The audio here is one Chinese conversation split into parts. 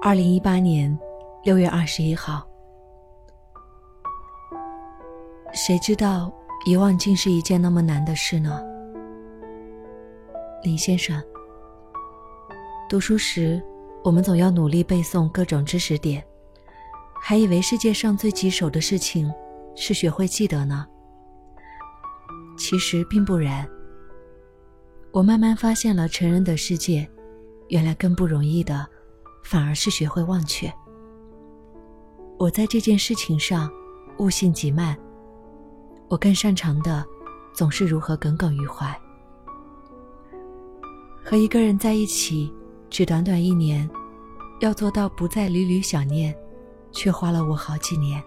二零一八年六月二十一号。谁知道遗忘竟是一件那么难的事呢？林先生，读书时我们总要努力背诵各种知识点，还以为世界上最棘手的事情是学会记得呢。其实并不然。我慢慢发现了，成人的世界，原来更不容易的，反而是学会忘却。我在这件事情上悟性极慢。我更擅长的，总是如何耿耿于怀。和一个人在一起，只短短一年，要做到不再屡屡想念，却花了我好几年。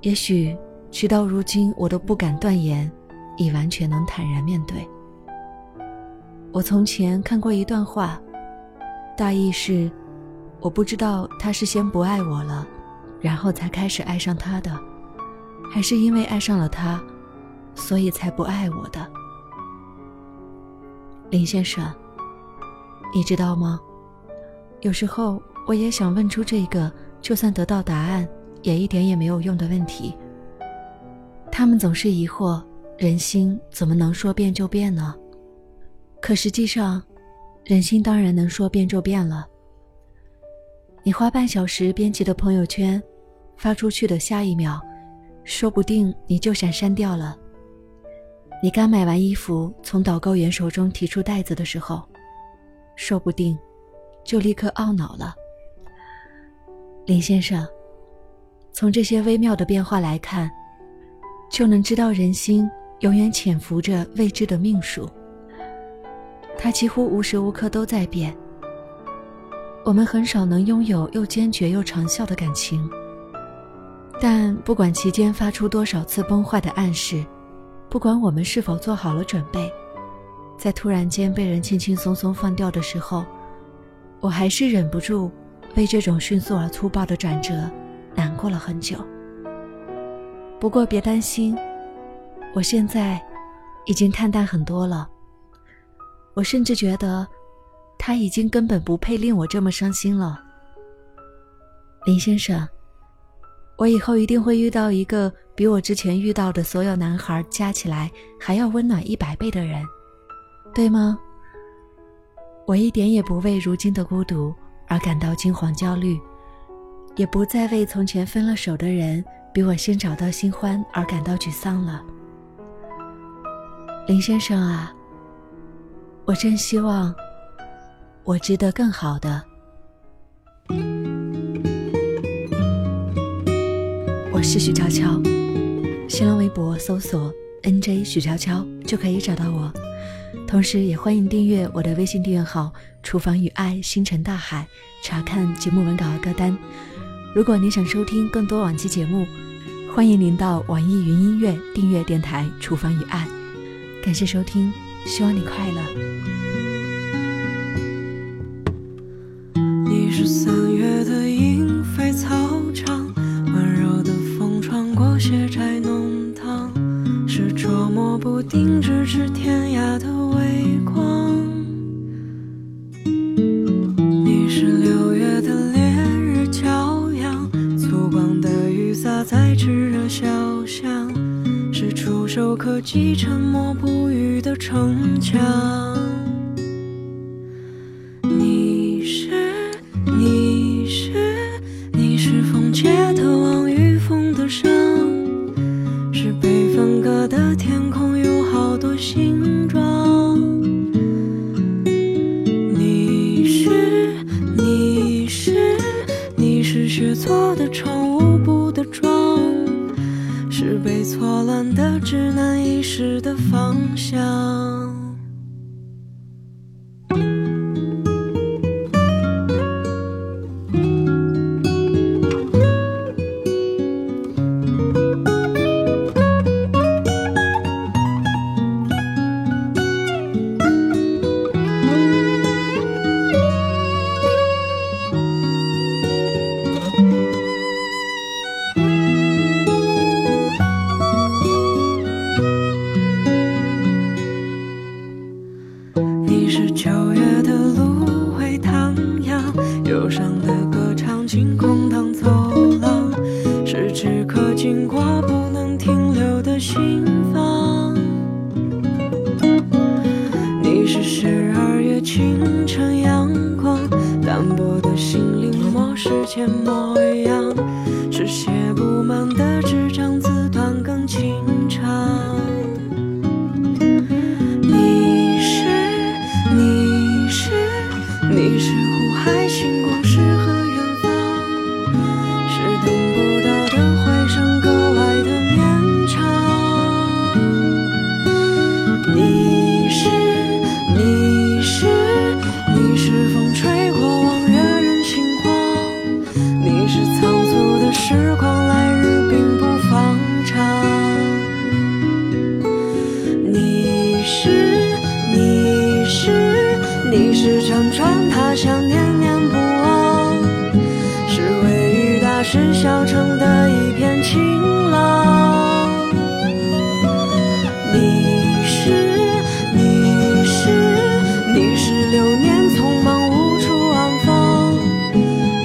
也许直到如今，我都不敢断言，已完全能坦然面对。我从前看过一段话，大意是：我不知道他是先不爱我了，然后才开始爱上他的，还是因为爱上了他，所以才不爱我的。林先生，你知道吗？有时候我也想问出这个，就算得到答案，也一点也没有用的问题。他们总是疑惑：人心怎么能说变就变呢？可实际上，人心当然能说变就变了。你花半小时编辑的朋友圈，发出去的下一秒，说不定你就想删掉了。你刚买完衣服，从导购员手中提出袋子的时候，说不定就立刻懊恼了。林先生，从这些微妙的变化来看，就能知道人心永远潜伏着未知的命数。它几乎无时无刻都在变。我们很少能拥有又坚决又长效的感情，但不管其间发出多少次崩坏的暗示，不管我们是否做好了准备，在突然间被人轻轻松松放掉的时候，我还是忍不住为这种迅速而粗暴的转折难过了很久。不过别担心，我现在已经看淡很多了。我甚至觉得，他已经根本不配令我这么伤心了。林先生，我以后一定会遇到一个比我之前遇到的所有男孩加起来还要温暖一百倍的人，对吗？我一点也不为如今的孤独而感到惊惶焦虑，也不再为从前分了手的人比我先找到新欢而感到沮丧了。林先生啊。我真希望，我值得更好的。我是许悄悄，新浪微博搜索 “nj 许悄悄”就可以找到我，同时也欢迎订阅我的微信订阅号“厨房与爱星辰大海”，查看节目文稿和歌单。如果你想收听更多往期节目，欢迎您到网易云音乐订阅电台“厨房与爱”。感谢收听。希望你快乐。你是三月的莺飞草长，温柔的风穿过血债浓汤，是捉摸不定咫尺天涯的微光。你是六月的烈日骄阳，粗犷的雨洒在炽热小巷，手可及沉默不语。的城墙，你是，你是，你是风街的望与风的伤，是被分割的天空有好多形状。你是，你是，你是学错的窗舞步的妆。是被错乱的，指南遗失的方向。是九月的芦苇荡漾，忧伤的歌唱晴空当走廊，是只可经过不能停留的心房。你是十二月清晨阳光，单薄的心灵模时间模样，是写不满的纸张，字断更清长。是小城的一片晴朗。你是，你是，你是流年匆忙无处安放，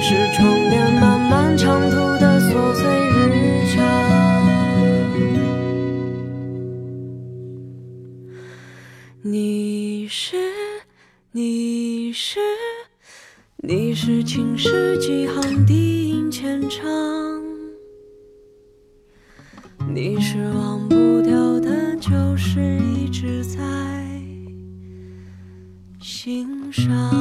是窗边漫漫长途的琐碎日常。你是，你是，你是青史几行低吟牵肠，你是忘不掉的就是，一直在心上。